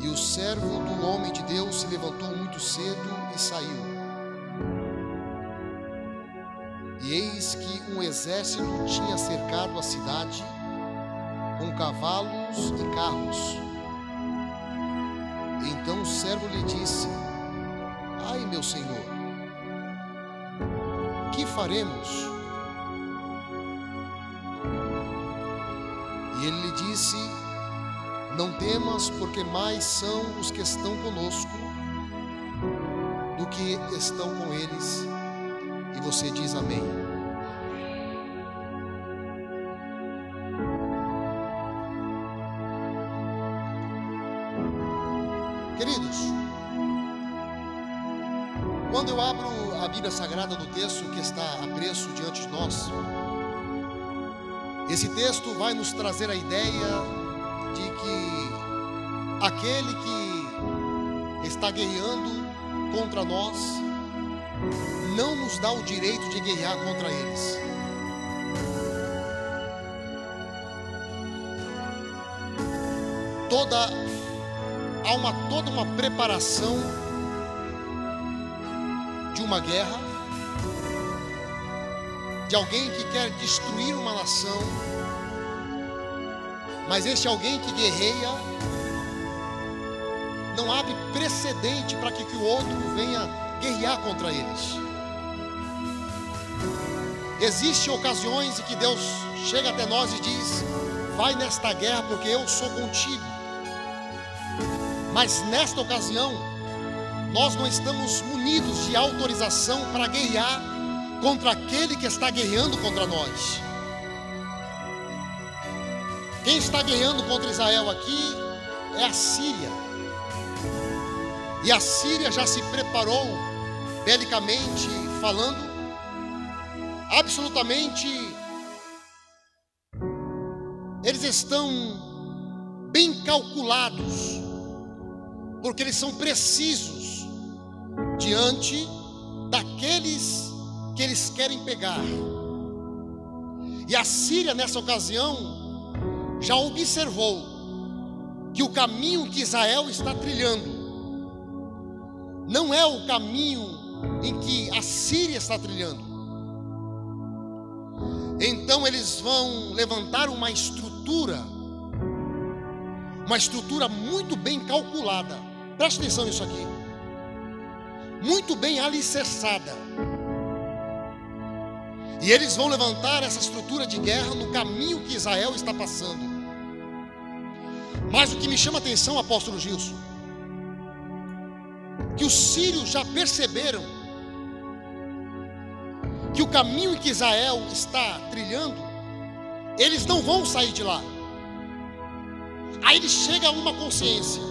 E o servo do homem de Deus se levantou muito cedo e saiu. E eis que um exército tinha cercado a cidade com cavalos e carros. Então o servo lhe disse: Ai, meu senhor, que faremos? E ele lhe disse: Não temas, porque mais são os que estão conosco do que estão com eles. E você diz amém. Queridos, quando eu abro a Bíblia Sagrada do texto que está a preço diante de nós, esse texto vai nos trazer a ideia de que aquele que está guerreando contra nós não nos dá o direito de guerrear contra eles. Toda há uma toda uma preparação de uma guerra, de alguém que quer destruir uma nação, mas este alguém que guerreia não abre precedente para que, que o outro venha guerrear contra eles. Existem ocasiões em que Deus chega até nós e diz: Vai nesta guerra, porque eu sou contigo. Mas nesta ocasião, nós não estamos munidos de autorização para guerrear contra aquele que está guerreando contra nós. Quem está guerreando contra Israel aqui é a Síria. E a Síria já se preparou, belicamente falando, absolutamente. Eles estão bem calculados porque eles são precisos diante daqueles que eles querem pegar. E a Síria, nessa ocasião, já observou que o caminho que Israel está trilhando não é o caminho em que a Síria está trilhando. Então eles vão levantar uma estrutura, uma estrutura muito bem calculada Preste atenção nisso aqui. Muito bem alicerçada. E eles vão levantar essa estrutura de guerra no caminho que Israel está passando. Mas o que me chama a atenção, apóstolo Gilson, que os sírios já perceberam que o caminho que Israel está trilhando, eles não vão sair de lá. Aí ele chega a uma consciência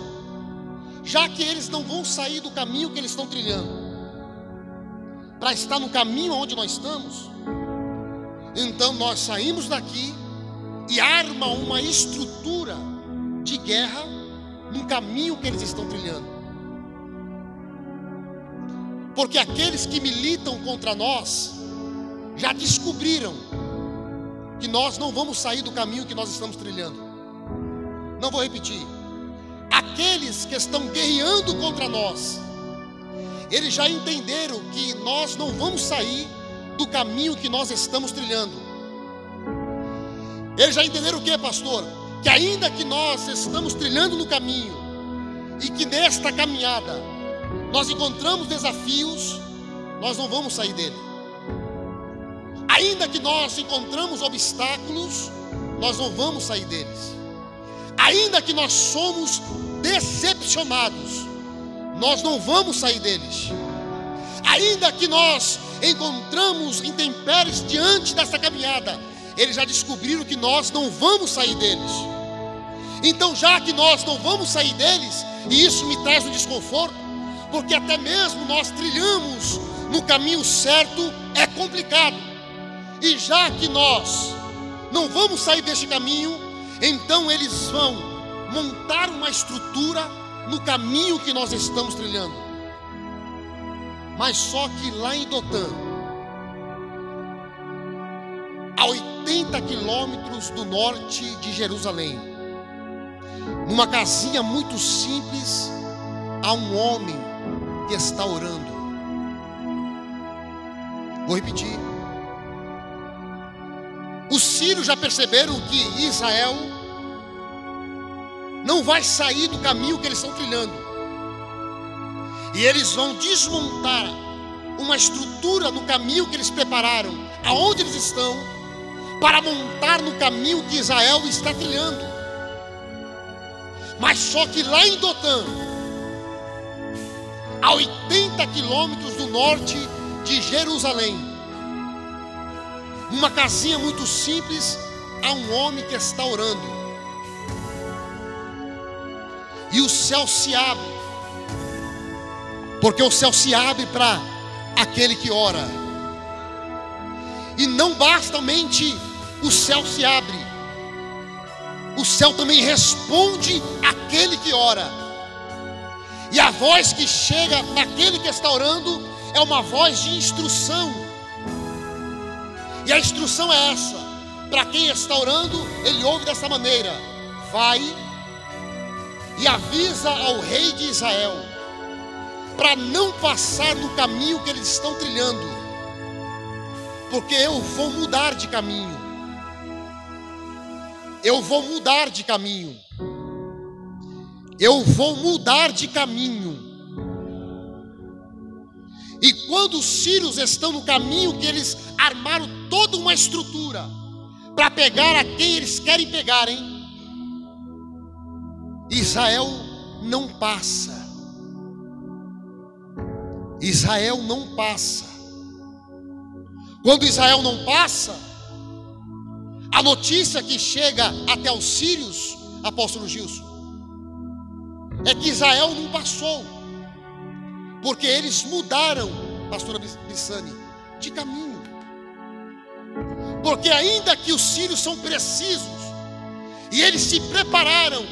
já que eles não vão sair do caminho que eles estão trilhando, para estar no caminho onde nós estamos, então nós saímos daqui e arma uma estrutura guerra no caminho que eles estão trilhando. Porque aqueles que militam contra nós já descobriram que nós não vamos sair do caminho que nós estamos trilhando. Não vou repetir aqueles que estão guerreando contra nós, eles já entenderam que nós não vamos sair do caminho que nós estamos trilhando. Eles já entenderam o que, pastor? Que ainda que nós estamos trilhando no caminho e que nesta caminhada nós encontramos desafios, nós não vamos sair dele. Ainda que nós encontramos obstáculos, nós não vamos sair deles. Ainda que nós somos decepcionados, nós não vamos sair deles. Ainda que nós encontramos intempéries diante dessa caminhada, eles já descobriram que nós não vamos sair deles. Então, já que nós não vamos sair deles, e isso me traz um desconforto, porque até mesmo nós trilhamos no caminho certo é complicado. E já que nós não vamos sair deste caminho, então eles vão montar uma estrutura no caminho que nós estamos trilhando. Mas só que lá em Dotã, a 80 quilômetros do norte de Jerusalém, Numa casinha muito simples, há um homem que está orando. Vou repetir. Os sírios já perceberam que Israel não vai sair do caminho que eles estão trilhando. E eles vão desmontar uma estrutura no caminho que eles prepararam, aonde eles estão, para montar no caminho que Israel está trilhando. Mas só que lá em Dotã, a 80 quilômetros do norte de Jerusalém, numa casinha muito simples, há um homem que está orando. E o céu se abre, porque o céu se abre para aquele que ora. E não basta somente o céu se abre, céu também responde àquele que ora. E a voz que chega naquele que está orando é uma voz de instrução. E a instrução é essa: para quem está orando, ele ouve dessa maneira: vai e avisa ao rei de Israel, para não passar no caminho que eles estão trilhando, porque eu vou mudar de caminho. Eu vou mudar de caminho. Eu vou mudar de caminho. E quando os sírios estão no caminho que eles armaram toda uma estrutura para pegar a quem eles querem pegar, hein? Israel não passa. Israel não passa. Quando Israel não passa, a notícia que chega até os sírios, apóstolo Gilson, é que Israel não passou, porque eles mudaram, pastora Bissani, de caminho. Porque ainda que os sírios são precisos, e eles se prepararam,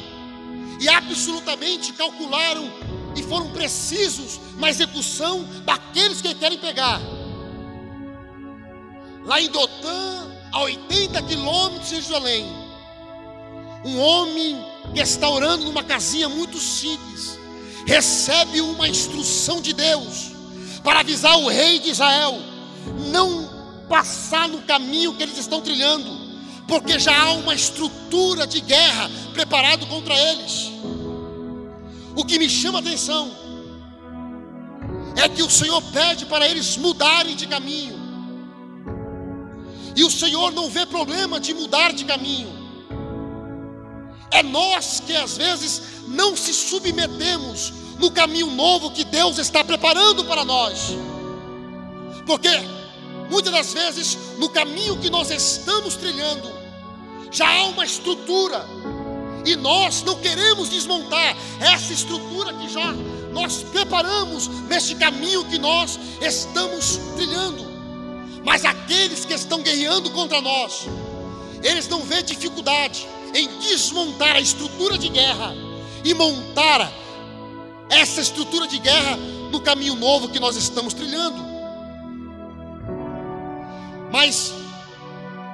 e absolutamente calcularam, e foram precisos na execução daqueles que querem pegar. Lá em Dotã, a 80 quilômetros de Jerusalém, um homem que está orando numa casinha muito simples, recebe uma instrução de Deus para avisar o rei de Israel: não passar no caminho que eles estão trilhando, porque já há uma estrutura de guerra preparado contra eles. O que me chama a atenção é que o Senhor pede para eles mudarem de caminho. E o Senhor não vê problema de mudar de caminho. É nós que às vezes não se submetemos no caminho novo que Deus está preparando para nós. Porque muitas das vezes no caminho que nós estamos trilhando já há uma estrutura e nós não queremos desmontar essa estrutura que já nós preparamos neste caminho que nós estamos trilhando. Mas aqueles que estão guerreando contra nós, eles não vêem dificuldade em desmontar a estrutura de guerra e montar essa estrutura de guerra no caminho novo que nós estamos trilhando. Mas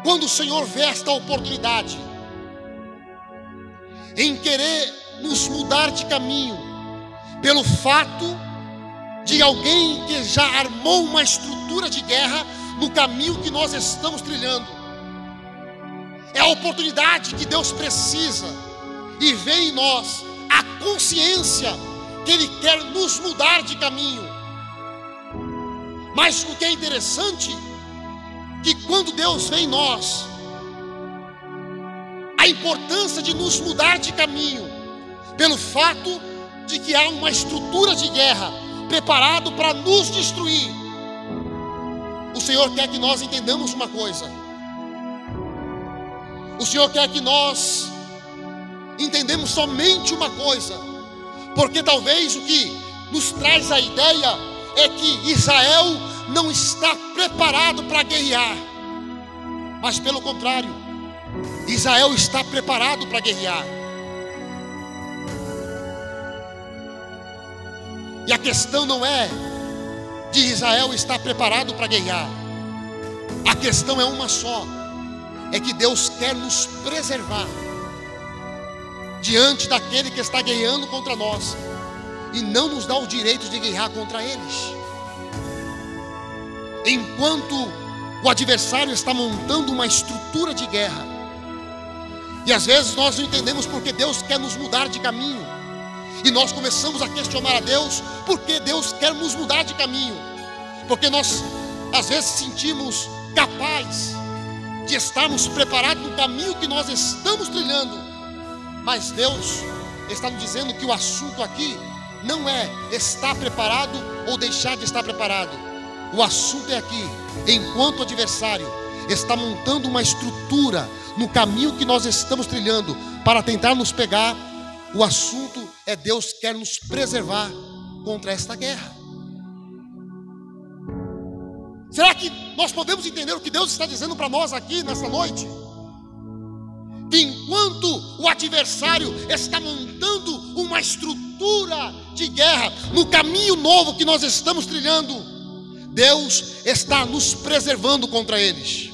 quando o Senhor vê esta oportunidade em querer nos mudar de caminho, pelo fato de alguém que já armou uma estrutura de guerra no caminho que nós estamos trilhando. É a oportunidade que Deus precisa e vê em nós a consciência que Ele quer nos mudar de caminho. Mas o que é interessante, que quando Deus vê em nós a importância de nos mudar de caminho, pelo fato de que há uma estrutura de guerra preparado para nos destruir. O Senhor quer que nós entendamos uma coisa. O Senhor quer que nós entendemos somente uma coisa. Porque talvez o que nos traz a ideia é que Israel não está preparado para guerrear. Mas pelo contrário, Israel está preparado para guerrear. E a questão não é de Israel está preparado para guerrear. A questão é uma só: é que Deus quer nos preservar. diante daquele que está guerreando contra nós e não nos dá o direito de guerrear contra eles. Enquanto o adversário está montando uma estrutura de guerra, e às vezes nós não entendemos porque Deus quer nos mudar de caminho, e nós começamos a questionar a Deus porque Deus quer nos mudar de caminho, porque nós às vezes sentimos capaz de estarmos preparados no caminho que nós estamos trilhando, mas Deus está nos dizendo que o assunto aqui não é estar preparado ou deixar de estar preparado. O assunto é aqui, enquanto o adversário está montando uma estrutura no caminho que nós estamos trilhando para tentar nos pegar, o assunto é Deus quer nos preservar contra esta guerra. Será que nós podemos entender o que Deus está dizendo para nós aqui nessa noite? Que enquanto o adversário está montando uma estrutura de guerra no caminho novo que nós estamos trilhando, Deus está nos preservando contra eles.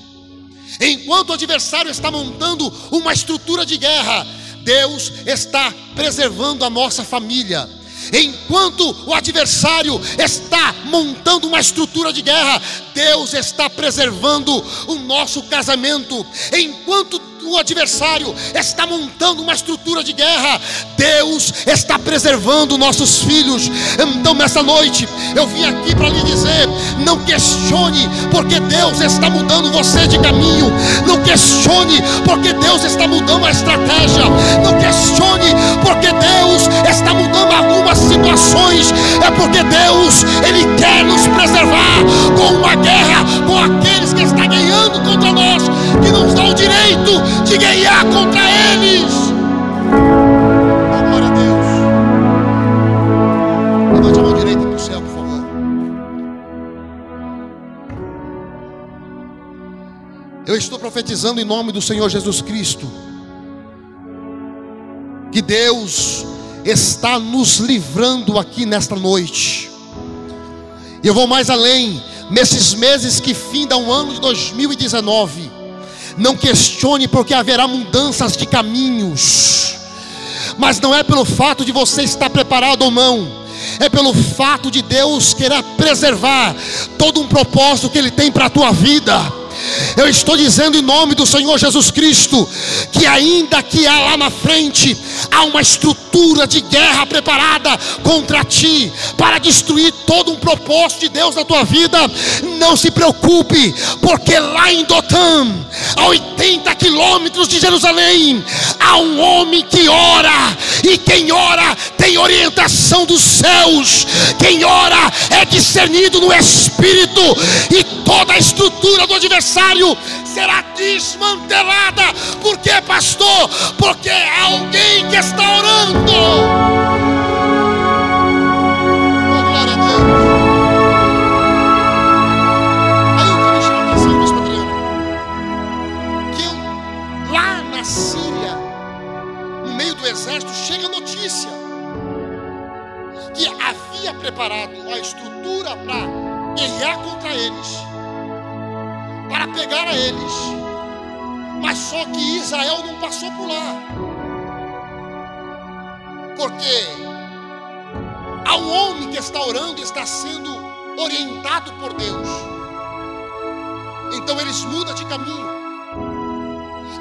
Enquanto o adversário está montando uma estrutura de guerra, Deus está preservando a nossa família. Enquanto o adversário está montando uma estrutura de guerra, Deus está preservando o nosso casamento. Enquanto o adversário está montando uma estrutura de guerra, Deus está preservando nossos filhos. Então, nessa noite, eu vim aqui para lhe dizer: não questione, porque Deus está mudando você de caminho. Não questione, porque Deus está mudando a estratégia. Não questione, porque Deus está mudando algumas situações. É porque Deus, Ele quer nos preservar com uma guerra com aqueles que estão ganhando que nos dão o direito de guerrear contra eles. Oh, glória a Deus. Levante a mão direita para o céu, por favor. Eu estou profetizando em nome do Senhor Jesus Cristo. Que Deus está nos livrando aqui nesta noite. E eu vou mais além, nesses meses que findam o ano de 2019 não questione, porque haverá mudanças de caminhos. Mas não é pelo fato de você estar preparado ou não, é pelo fato de Deus querer preservar todo um propósito que Ele tem para a tua vida. Eu estou dizendo em nome do Senhor Jesus Cristo que ainda que há lá na frente há uma estrutura de guerra preparada contra ti para destruir todo um propósito de Deus na tua vida, não se preocupe, porque lá em Dotã, a 80 quilômetros de Jerusalém, há um homem que ora, e quem ora tem orientação dos céus, quem ora é discernido no Espírito, e toda a estrutura do adversário será desmantelada. Por quê, pastor? Porque há alguém que está orando. Oh, glória a Deus. Aí o que me a atenção, Adriano, que lá na Síria, no meio do exército, chega a notícia que havia preparado a estrutura para guerrear contra eles para pegar a eles. Mas só que Israel não passou por lá. Porque um homem que está orando está sendo orientado por Deus. Então eles mudam de caminho.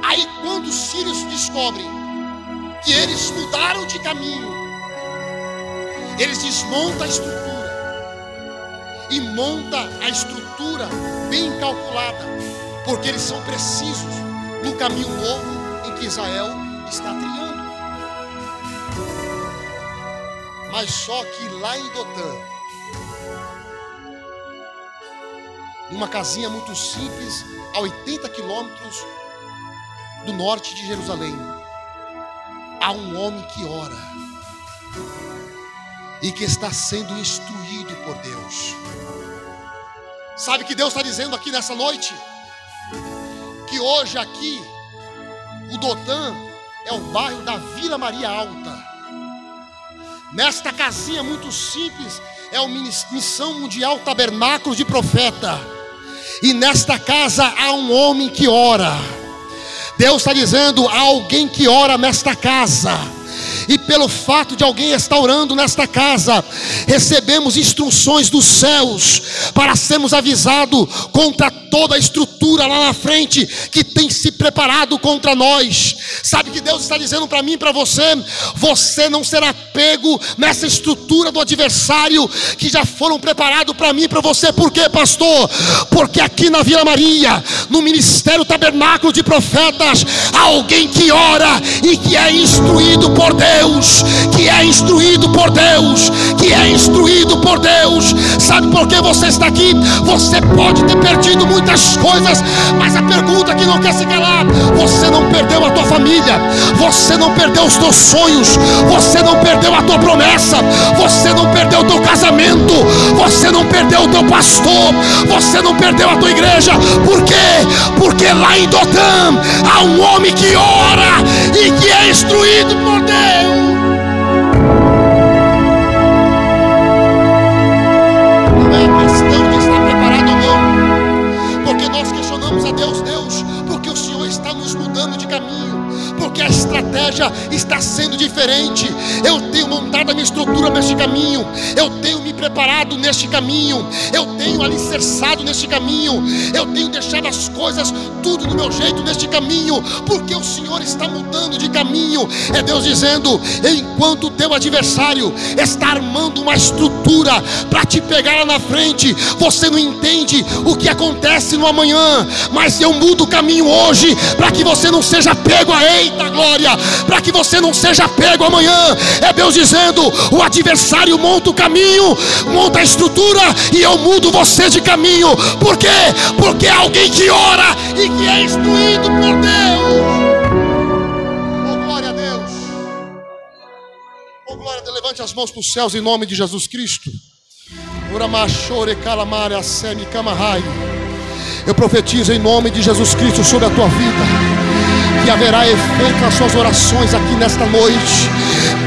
Aí quando os sírios descobrem que eles mudaram de caminho, eles desmontam a estrutura e monta a estrutura bem calculada, porque eles são precisos no caminho novo em que Israel está trilhando. Mas só que lá em Dotã, numa casinha muito simples, a 80 quilômetros do norte de Jerusalém, há um homem que ora e que está sendo instruído por Deus. Sabe que Deus está dizendo aqui nessa noite? Que hoje aqui, o Dotã é o bairro da Vila Maria Alta. Nesta casinha muito simples, é o Missão Mundial Tabernáculo de Profeta. E nesta casa há um homem que ora. Deus está dizendo: há alguém que ora nesta casa e pelo fato de alguém estar orando nesta casa, recebemos instruções dos céus para sermos avisados contra toda a estrutura lá na frente que tem se preparado contra nós. Sabe que Deus está dizendo para mim e para você: você não será pego nessa estrutura do adversário que já foram preparados para mim e para você. Por quê, pastor? Porque aqui na Vila Maria, no Ministério Tabernáculo de Profetas, há alguém que ora e que é instruído por Deus, que é instruído por Deus, que é instruído por Deus. Sabe por que você está aqui? Você pode ter perdido muitas coisas, mas a pergunta que não quer se calar: você não perdeu a tua família, você não perdeu os teus sonhos, você não perdeu a tua promessa, você não perdeu o teu casamento, você não perdeu o teu pastor, você não perdeu a tua igreja. Por quê? Porque lá em Dotã há um homem que ora e que é instruído por Deus. Estratégia está sendo diferente. Eu tenho montado a minha estrutura neste caminho, eu tenho me preparado neste caminho, eu tenho alicerçado neste caminho, eu tenho deixado as coisas tudo do meu jeito neste caminho, porque o Senhor está mudando de caminho. É Deus dizendo: enquanto o teu adversário está armando uma estrutura para te pegar lá na frente, você não entende o que acontece no amanhã, mas eu mudo o caminho hoje para que você não seja pego a eita glória, para que você não seja pego amanhã. É Deus dizendo: o adversário monta o caminho, monta a estrutura e eu mudo você de caminho. Por quê? Porque é alguém que ora e que é instruído por Deus. Oh glória a Deus. Oh glória a Deus. Levante as mãos para os céus em nome de Jesus Cristo. Eu profetizo em nome de Jesus Cristo sobre a tua vida que haverá efeito nas suas orações aqui nesta noite.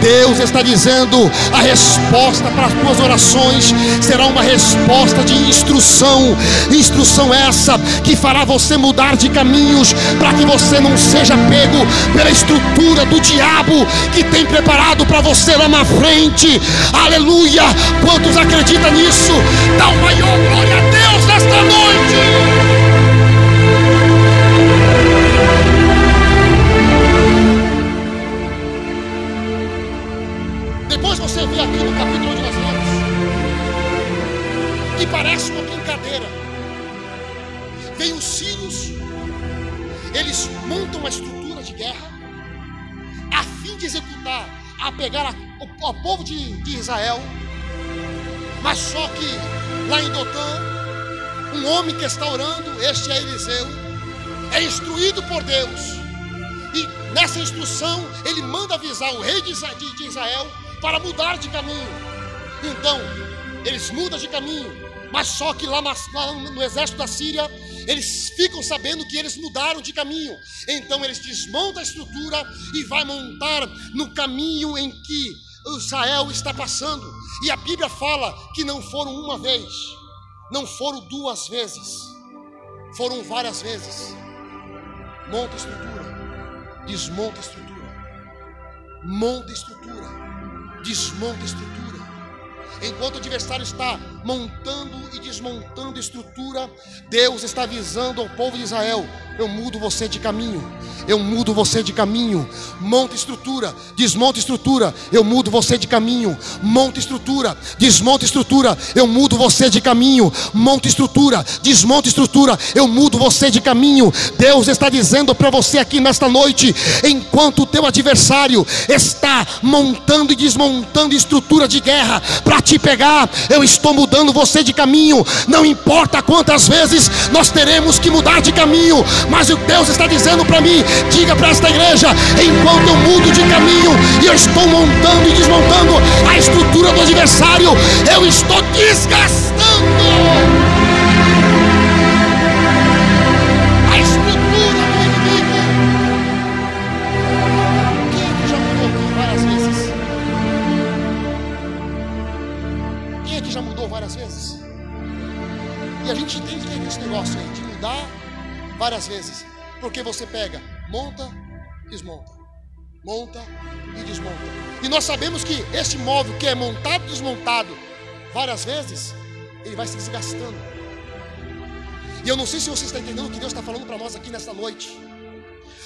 Deus está dizendo: a resposta para as tuas orações será uma resposta de instrução. Instrução essa que fará você mudar de caminhos para que você não seja pego pela estrutura do diabo que tem preparado para você lá na frente. Aleluia! Quantos acreditam nisso? Dá o maior glória a Deus nesta noite. Vem os sírios, eles montam uma estrutura de guerra, a fim de executar, a pegar o, povo de, de Israel, mas só que lá em Dotã, um homem que está orando, este é Eliseu, é instruído por Deus, e nessa instrução ele manda avisar o rei de Israel para mudar de caminho. Então, eles mudam de caminho, mas só que lá, no exército da Síria, eles ficam sabendo que eles mudaram de caminho. Então eles desmontam a estrutura e vai montar no caminho em que Israel está passando. E a Bíblia fala que não foram uma vez, não foram duas vezes, foram várias vezes. Monta a estrutura, desmonta a estrutura, monta a estrutura desmonta a estrutura. Enquanto o adversário está montando e desmontando estrutura, Deus está avisando ao povo de Israel: eu mudo você de caminho, eu mudo você de caminho. Monta estrutura, desmonta estrutura, eu mudo você de caminho. Monta estrutura, desmonta estrutura, eu mudo você de caminho. Monta estrutura, desmonta estrutura, eu mudo você de caminho. Deus está dizendo para você aqui nesta noite, enquanto o teu adversário está montando e desmontando estrutura de guerra para te pegar, eu estou mudando você de caminho. Não importa quantas vezes nós teremos que mudar de caminho, mas o Deus está dizendo para mim: diga para esta igreja, enquanto eu mudo de caminho e eu estou montando e desmontando a estrutura do adversário, eu estou desgastando. Várias vezes. Porque você pega, monta, desmonta. monta e desmonta. E nós sabemos que este móvel que é montado e desmontado várias vezes, ele vai se desgastando. E eu não sei se você está entendendo o que Deus está falando para nós aqui nesta noite.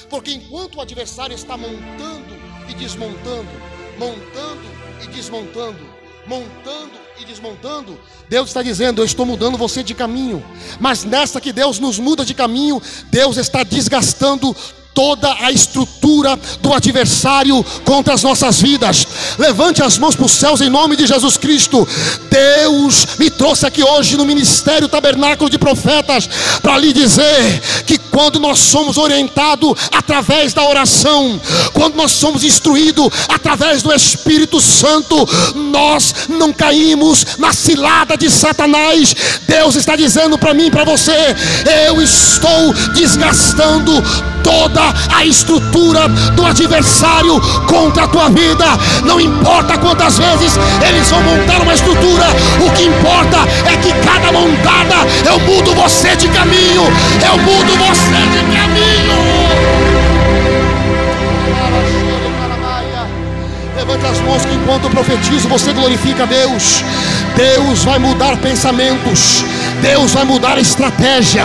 Porque enquanto o adversário está montando e desmontando, montando e desmontando, montando e desmontando, Deus está dizendo: Eu estou mudando você de caminho. Mas nessa que Deus nos muda de caminho, Deus está desgastando toda a estrutura do adversário contra as nossas vidas. Levante as mãos para os céus em nome de Jesus Cristo. Deus me trouxe aqui hoje no ministério Tabernáculo de Profetas para lhe dizer que quando nós somos orientados através da oração, quando nós somos instruídos através do Espírito Santo, nós não caímos na cilada de Satanás. Deus está dizendo para mim, para você, eu estou desgastando toda a estrutura do adversário contra a tua vida. Não importa quantas vezes eles vão montar uma estrutura, o que importa é que cada montada eu mudo você de caminho, eu mudo você de caminho. Levante as mãos que enquanto eu profetizo, você glorifica a Deus. Deus vai mudar pensamentos. Deus vai mudar a estratégia.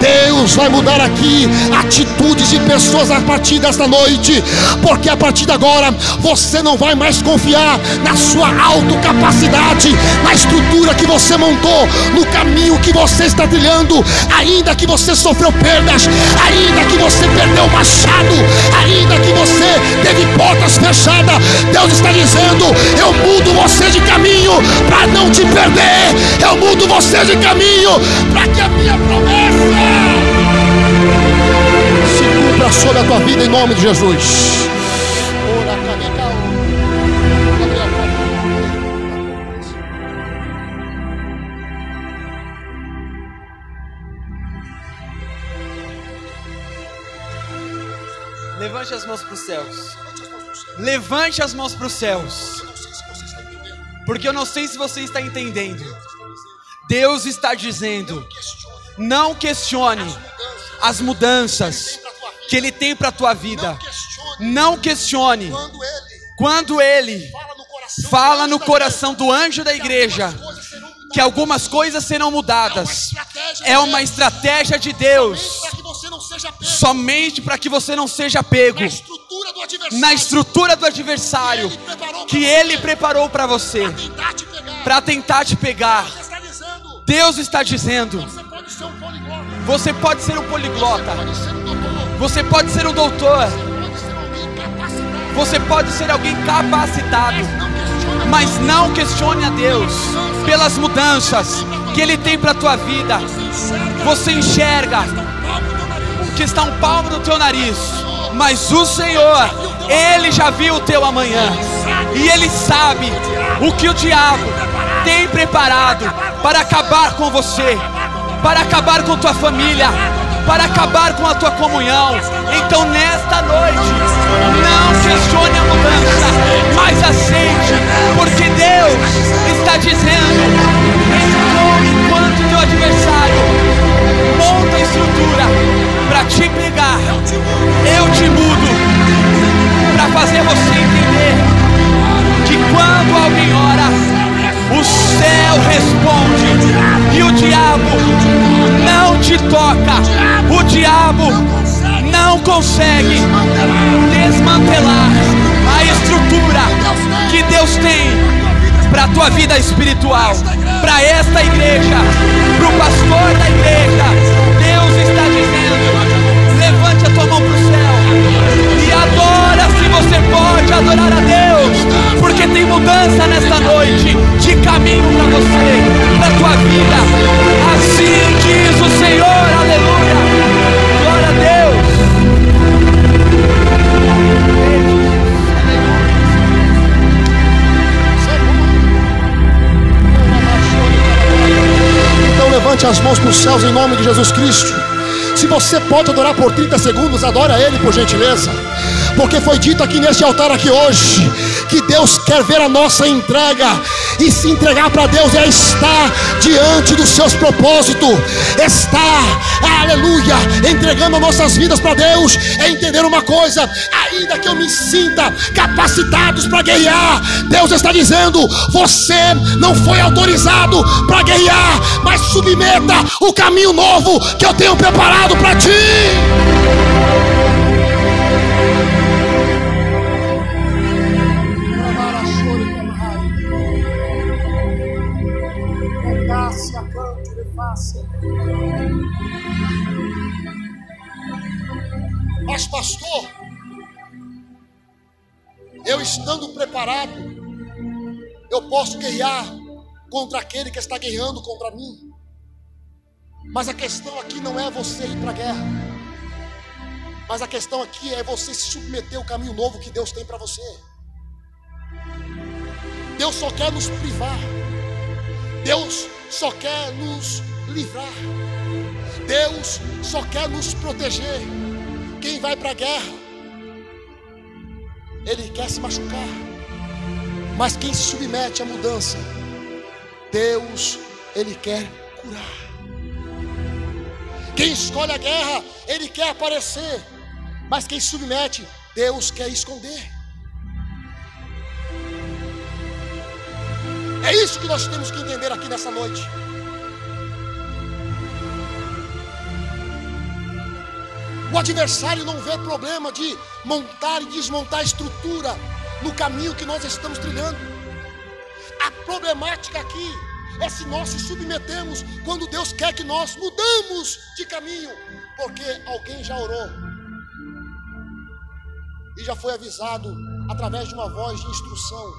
Deus vai mudar aqui atitudes de pessoas a partir desta noite. Porque a partir de agora você não vai mais confiar na sua autocapacidade, na estrutura que você montou, no caminho que você está trilhando, ainda que você sofreu perdas, ainda que você perdeu o machado, ainda que você teve portas fechadas. Deus está dizendo: Eu mudo você de caminho para não te perder. Eu mudo você de caminho para que a minha promessa se cumpra sobre a tua vida em nome de Jesus. Levante as mãos para os céus. Levante as mãos para os céus. Porque eu não sei se você está entendendo. Deus está dizendo: não questione as mudanças que Ele tem para a tua vida. Não questione quando Ele fala no coração do anjo da igreja que algumas coisas serão mudadas. É uma estratégia de Deus. Somente para que você não seja pego na estrutura do adversário que ele preparou para você para tentar te pegar. Deus está dizendo: você pode ser um poliglota, você pode ser um doutor, você pode ser alguém capacitado, mas não questione a Deus. pelas mudanças que Ele tem para a tua vida. Você enxerga que está um palmo no teu nariz, mas o Senhor, Ele já viu o teu amanhã, e Ele sabe o que o diabo tem preparado para acabar com você, para acabar com tua família, para acabar com a tua comunhão. Então, nesta noite, não questione a mudança, mas aceite, porque Deus está dizendo: enquanto teu adversário monta estrutura para te pegar, eu te mudo para fazer você entender que quando alguém ora, o céu responde e o diabo não te toca. O diabo não consegue desmantelar a estrutura que Deus tem para a tua vida espiritual, para esta igreja, para o pastor da igreja. Deus está dizendo: levante a tua mão para o céu e adora se você pode adorar a Deus porque tem mudança nesta noite de caminho para você, para tua vida. Assim diz o Senhor, aleluia. Glória a Deus. Então levante as mãos para os céus em nome de Jesus Cristo. Se você pode adorar por 30 segundos, adora Ele por gentileza. Porque foi dito aqui neste altar aqui hoje que Deus quer ver a nossa entrega. E se entregar para Deus é estar diante dos seus propósitos, estar, aleluia, entregando nossas vidas para Deus. É entender uma coisa: ainda que eu me sinta capacitados para guerrear, Deus está dizendo: você não foi autorizado para guerrear, mas submeta o caminho novo que eu tenho preparado para ti. Mas, pastor, eu estando preparado, eu posso guerrear contra aquele que está guerreando contra mim. Mas a questão aqui não é você ir para a guerra. Mas a questão aqui é você se submeter ao caminho novo que Deus tem para você. Deus só quer nos privar. Deus só quer nos livrar. Deus só quer nos proteger. Quem vai para a guerra, ele quer se machucar. Mas quem se submete à mudança, Deus, ele quer curar. Quem escolhe a guerra, ele quer aparecer. Mas quem se submete, Deus quer esconder. É isso que nós temos que entender aqui nessa noite. O adversário não vê problema de montar e desmontar a estrutura no caminho que nós estamos trilhando. A problemática aqui é se nós se submetemos quando Deus quer que nós mudamos de caminho, porque alguém já orou e já foi avisado através de uma voz de instrução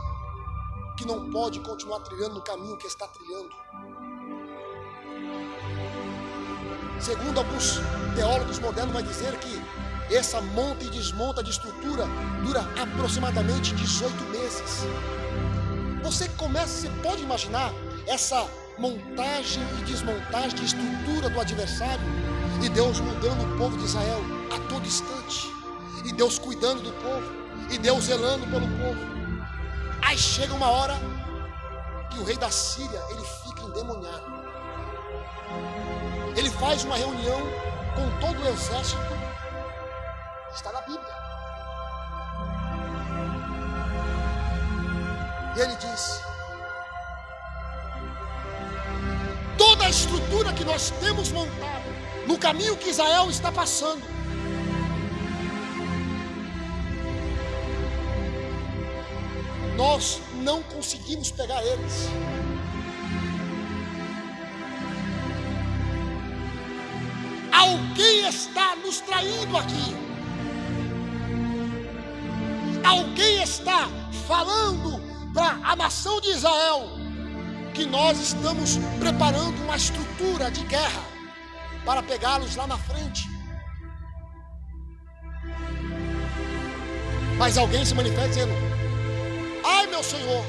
que não pode continuar trilhando no caminho que está trilhando. Segundo alguns teólogos modernos, vai dizer que essa monta e desmonta de estrutura dura aproximadamente 18 meses. Você começa, você pode imaginar essa montagem e desmontagem de estrutura do adversário e Deus mudando o povo de Israel a todo instante, e Deus cuidando do povo, e Deus zelando pelo povo. Aí chega uma hora que o rei da Síria ele fica endemoniado. Ele faz uma reunião com todo o exército. Está na Bíblia. E ele diz: toda a estrutura que nós temos montado no caminho que Israel está passando, nós não conseguimos pegar eles. Alguém está nos traindo aqui. Alguém está falando para a nação de Israel que nós estamos preparando uma estrutura de guerra para pegá-los lá na frente. Mas alguém se manifesta dizendo: Ai, meu Senhor,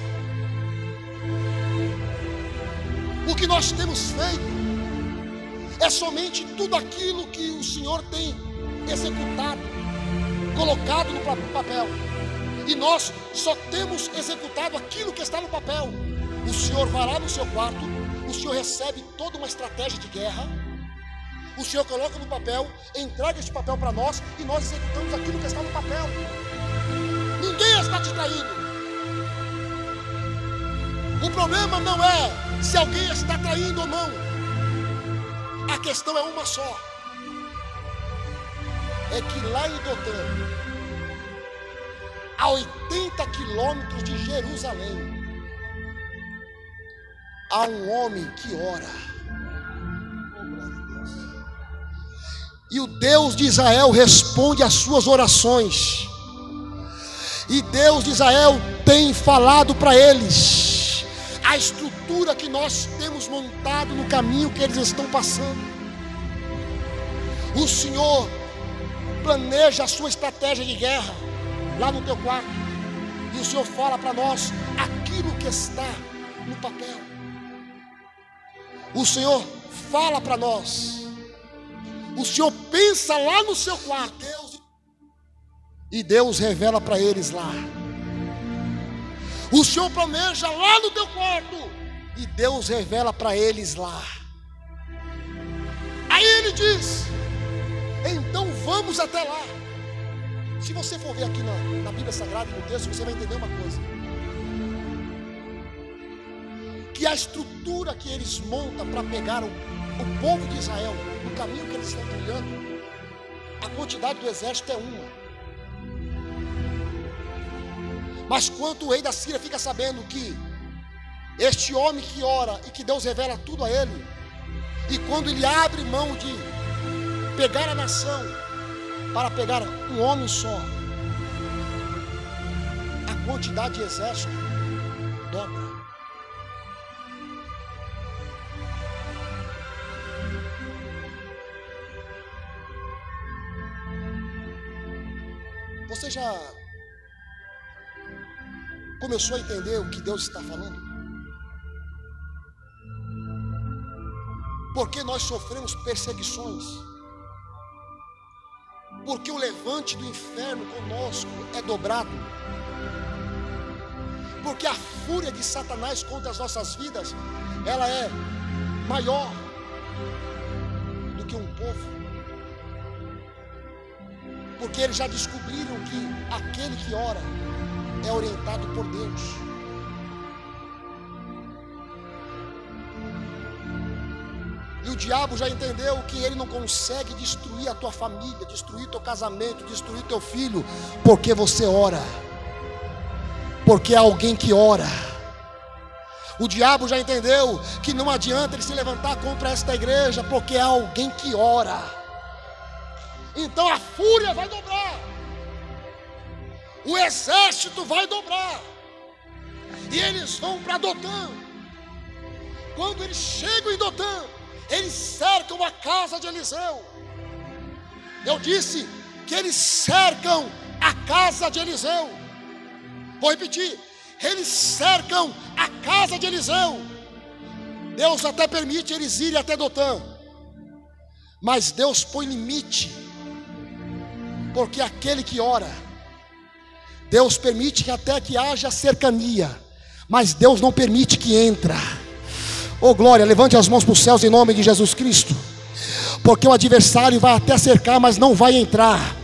o que nós temos feito é somente tudo aquilo que o Senhor tem executado, colocado no papel. E nós só temos executado aquilo que está no papel. O Senhor vai lá no seu quarto, o Senhor recebe toda uma estratégia de guerra. O Senhor coloca no papel, entrega este papel para nós e nós executamos aquilo que está no papel. Ninguém está te traindo. O problema não é se alguém está traindo ou não. Questão é uma só. É que lá em Dotã, a 80 quilômetros de Jerusalém, há um homem que ora. E o Deus de Israel responde às suas orações. E Deus de Israel tem falado para eles a estrutura que nós temos montado no caminho que eles estão passando. O Senhor planeja a sua estratégia de guerra lá no teu quarto. E o Senhor fala para nós aquilo que está no papel. O Senhor fala para nós. O Senhor pensa lá no seu quarto. Deus, e Deus revela para eles lá. O Senhor planeja lá no teu quarto. E Deus revela para eles lá. Aí ele diz: Então vamos até lá. Se você for ver aqui na, na Bíblia Sagrada, no texto, você vai entender uma coisa. Que a estrutura que eles montam para pegar o, o povo de Israel, no caminho que eles estão trilhando, a quantidade do exército é uma. Mas quando o rei da Síria fica sabendo que este homem que ora e que Deus revela tudo a ele, e quando ele abre mão de pegar a nação para pegar um homem só, a quantidade de exército dobra. Você já começou a entender o que Deus está falando? Porque nós sofremos perseguições. Porque o levante do inferno conosco é dobrado. Porque a fúria de Satanás contra as nossas vidas, ela é maior do que um povo. Porque eles já descobriram que aquele que ora é orientado por Deus. O diabo já entendeu que ele não consegue destruir a tua família, destruir teu casamento, destruir teu filho, porque você ora. Porque é alguém que ora. O diabo já entendeu que não adianta ele se levantar contra esta igreja, porque é alguém que ora. Então a fúria vai dobrar o exército vai dobrar. E eles vão para Dotã. Quando eles chegam em Dotã, eles cercam a casa de Eliseu. Eu disse que eles cercam a casa de Eliseu. Vou repetir: eles cercam a casa de Eliseu. Deus até permite eles irem até Dotã, mas Deus põe limite, porque aquele que ora, Deus permite que até que haja cercania, mas Deus não permite que entra. Oh glória, levante as mãos para os céus em nome de Jesus Cristo. Porque o adversário vai até cercar, mas não vai entrar.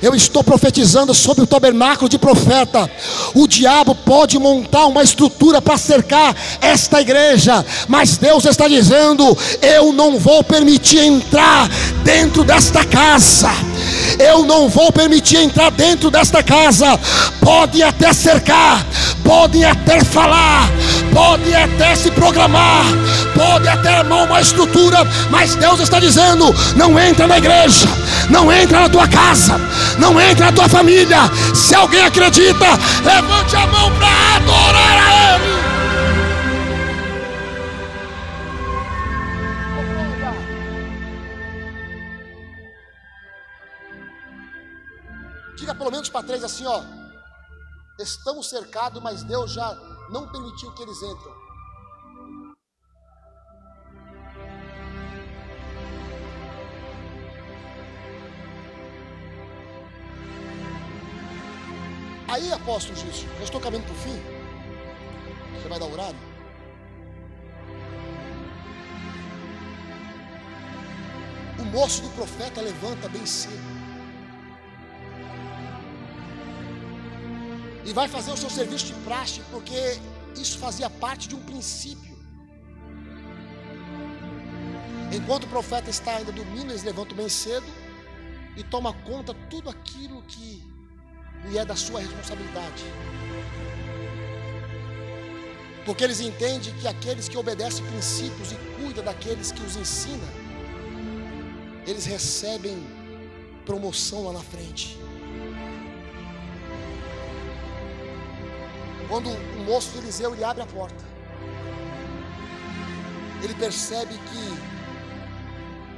Eu estou profetizando sobre o tabernáculo de profeta. O diabo pode montar uma estrutura para cercar esta igreja, mas Deus está dizendo: eu não vou permitir entrar dentro desta casa. Eu não vou permitir entrar dentro desta casa. Podem até cercar, podem até falar, podem até se programar, podem até armar uma estrutura, mas Deus está dizendo: não entra na igreja, não entra na tua casa, não entra na tua família. Se alguém acredita, levante a mão para adorar a Ele. Diga pelo menos para três assim, ó. Estamos cercados, mas Deus já não permitiu que eles entrem. Aí, apóstolo Gício, eu estou caminhando para o fim. Você vai dar horário? O moço do profeta levanta bem cedo. E vai fazer o seu serviço de praxe, porque isso fazia parte de um princípio. Enquanto o profeta está ainda dormindo, eles levantam bem cedo e toma conta tudo aquilo que lhe é da sua responsabilidade. Porque eles entendem que aqueles que obedecem princípios e cuidam daqueles que os ensina, eles recebem promoção lá na frente. Quando o moço de Eliseu ele abre a porta, ele percebe que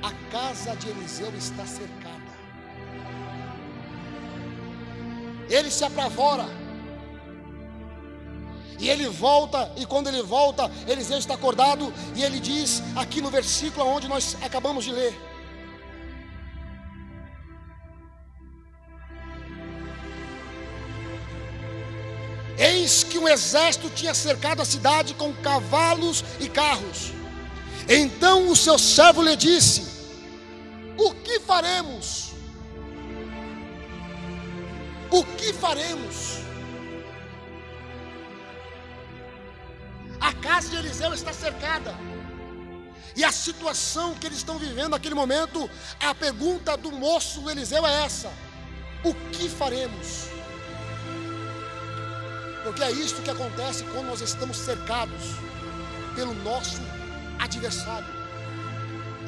a casa de Eliseu está cercada. Ele se apavora. E ele volta, e quando ele volta, Eliseu está acordado, e ele diz aqui no versículo onde nós acabamos de ler: um exército tinha cercado a cidade com cavalos e carros. Então o seu servo lhe disse: O que faremos? O que faremos? A casa de Eliseu está cercada. E a situação que eles estão vivendo naquele momento, a pergunta do moço Eliseu é essa: O que faremos? Porque é isto que acontece quando nós estamos cercados pelo nosso adversário.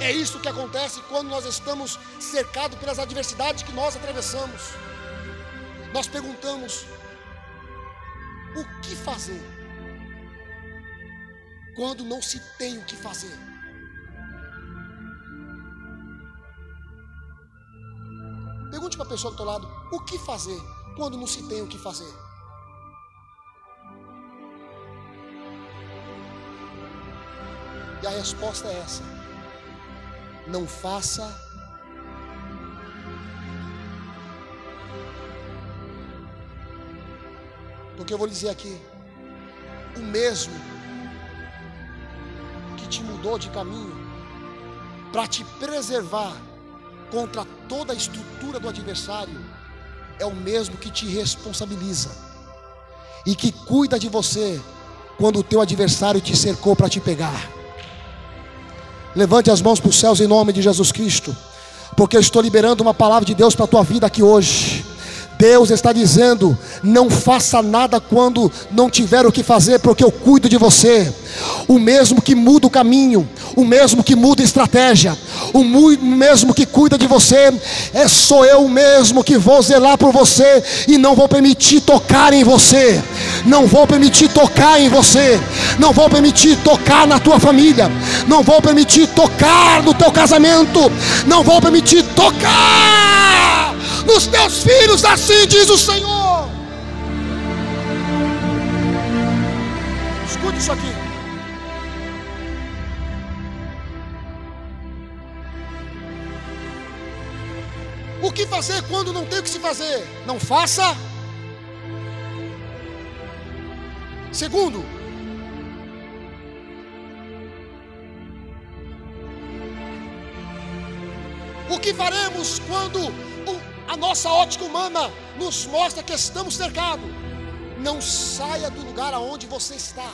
É isso que acontece quando nós estamos cercados pelas adversidades que nós atravessamos. Nós perguntamos: o que fazer? Quando não se tem o que fazer. Pergunte para a pessoa do teu lado: o que fazer quando não se tem o que fazer? E a resposta é essa: não faça Porque eu vou dizer aqui, o mesmo que te mudou de caminho para te preservar contra toda a estrutura do adversário, é o mesmo que te responsabiliza e que cuida de você quando o teu adversário te cercou para te pegar. Levante as mãos para os céus em nome de Jesus Cristo, porque eu estou liberando uma palavra de Deus para a tua vida aqui hoje. Deus está dizendo: não faça nada quando não tiver o que fazer, porque eu cuido de você. O mesmo que muda o caminho, o mesmo que muda a estratégia, o mesmo que cuida de você, é sou eu mesmo que vou zelar por você e não vou permitir tocar em você. Não vou permitir tocar em você. Não vou permitir tocar na tua família. Não vou permitir tocar no teu casamento. Não vou permitir tocar nos teus filhos, assim diz o Senhor. Escute isso aqui. O que fazer quando não tem o que se fazer? Não faça. Segundo, o que faremos quando a nossa ótica humana nos mostra que estamos cercados. Não saia do lugar aonde você está.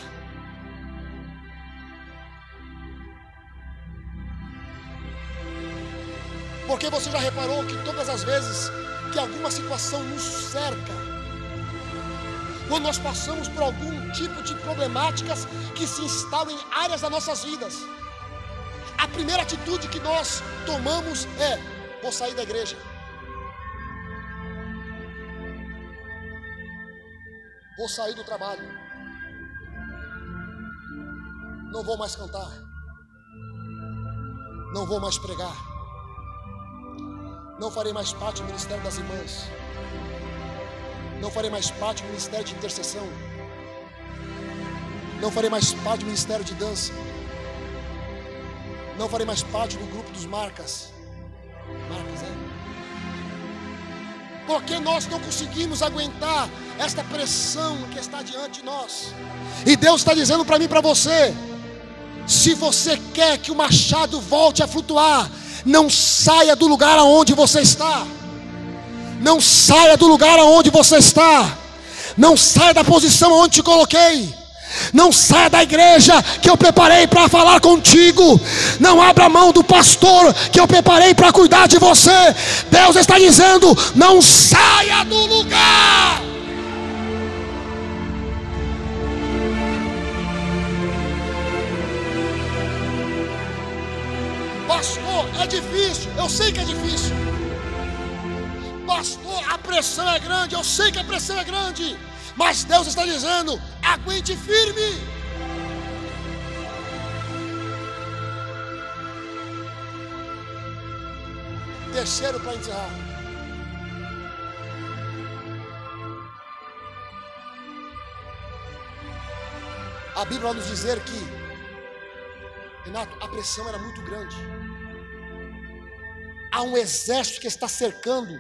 Porque você já reparou que todas as vezes que alguma situação nos cerca, quando nós passamos por algum tipo de problemáticas que se instalam em áreas das nossas vidas, a primeira atitude que nós tomamos é: vou sair da igreja. Vou sair do trabalho. Não vou mais cantar. Não vou mais pregar. Não farei mais parte do ministério das irmãs. Não farei mais parte do ministério de intercessão. Não farei mais parte do ministério de dança. Não farei mais parte do grupo dos marcas. Marcas, é? porque nós não conseguimos aguentar esta pressão que está diante de nós. E Deus está dizendo para mim e para você: se você quer que o machado volte a flutuar, não saia do lugar aonde você está. Não saia do lugar aonde você está. Não saia da posição onde te coloquei. Não saia da igreja que eu preparei para falar contigo. Não abra mão do pastor que eu preparei para cuidar de você. Deus está dizendo: não saia do lugar. Pastor, é difícil. Eu sei que é difícil. Pastor, a pressão é grande. Eu sei que a pressão é grande. Mas Deus está dizendo: aguente firme. Terceiro para encerrar. A Bíblia vai nos dizer que, Renato, a pressão era muito grande. Há um exército que está cercando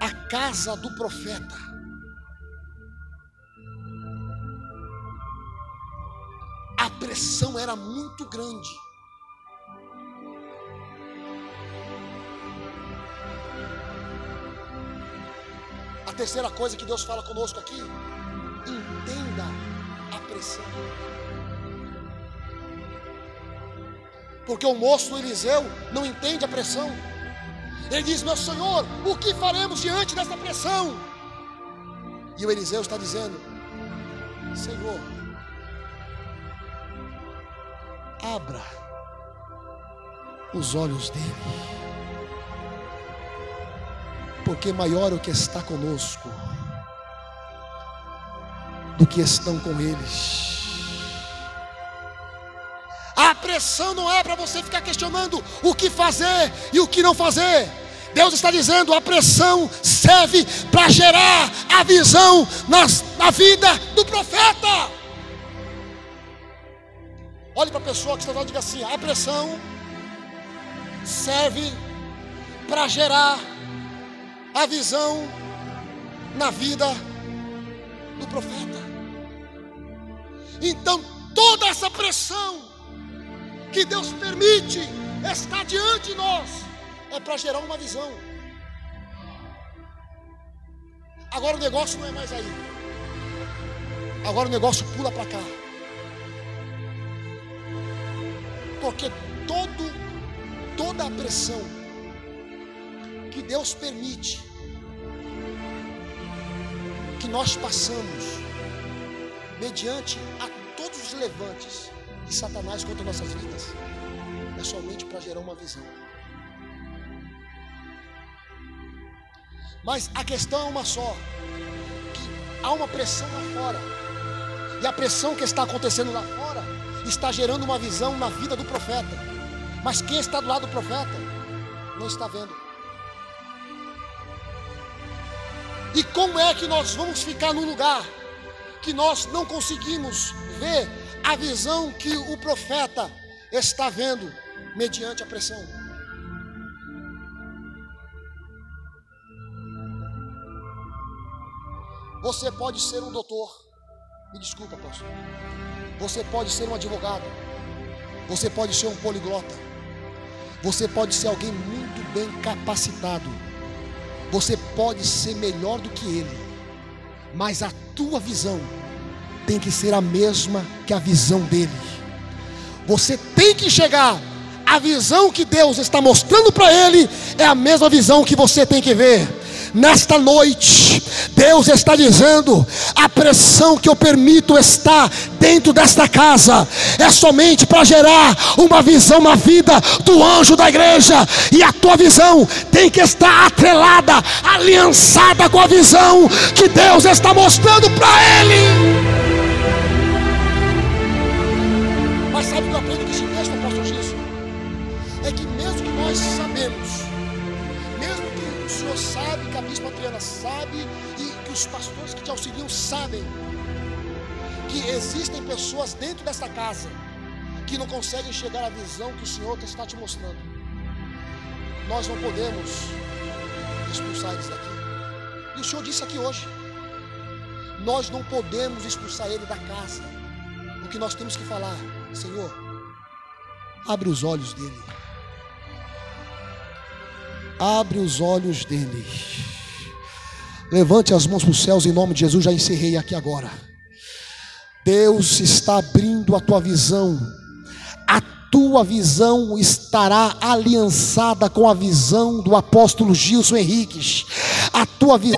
a casa do profeta. Pressão era muito grande. A terceira coisa que Deus fala conosco aqui, entenda a pressão. Porque o moço do Eliseu não entende a pressão. Ele diz: Meu Senhor, o que faremos diante dessa pressão? E o Eliseu está dizendo: Senhor, abra os olhos dele, porque maior é o que está conosco do que estão com eles. A pressão não é para você ficar questionando o que fazer e o que não fazer. Deus está dizendo: a pressão serve para gerar a visão nas, na vida do profeta. Olhe para a pessoa que está falando e diga assim: a pressão serve para gerar a visão na vida do profeta. Então, toda essa pressão que Deus permite estar diante de nós é para gerar uma visão. Agora o negócio não é mais aí. Agora o negócio pula para cá. Porque todo, toda a pressão que Deus permite que nós passamos mediante a todos os levantes de Satanás contra nossas vidas é somente para gerar uma visão. Mas a questão é uma só: que há uma pressão lá fora, e a pressão que está acontecendo lá fora está gerando uma visão na vida do profeta. Mas quem está do lado do profeta não está vendo. E como é que nós vamos ficar num lugar que nós não conseguimos ver a visão que o profeta está vendo mediante a pressão? Você pode ser um doutor, me desculpa, pastor. Você pode ser um advogado. Você pode ser um poliglota. Você pode ser alguém muito bem capacitado. Você pode ser melhor do que ele. Mas a tua visão tem que ser a mesma que a visão dele. Você tem que chegar. A visão que Deus está mostrando para ele é a mesma visão que você tem que ver. Nesta noite, Deus está dizendo: a pressão que eu permito estar dentro desta casa é somente para gerar uma visão na vida do anjo da igreja, e a tua visão tem que estar atrelada, aliançada com a visão que Deus está mostrando para ele. Sabem, que existem pessoas dentro desta casa que não conseguem chegar à visão que o Senhor está te mostrando. Nós não podemos expulsar eles daqui. E o Senhor disse aqui hoje: nós não podemos expulsar ele da casa. O que nós temos que falar, Senhor, abre os olhos dele. Abre os olhos dele. Levante as mãos para os céus em nome de Jesus. Já encerrei aqui agora. Deus está abrindo a tua visão. A tua visão estará aliançada com a visão do apóstolo Gilson Henriques. A tua visão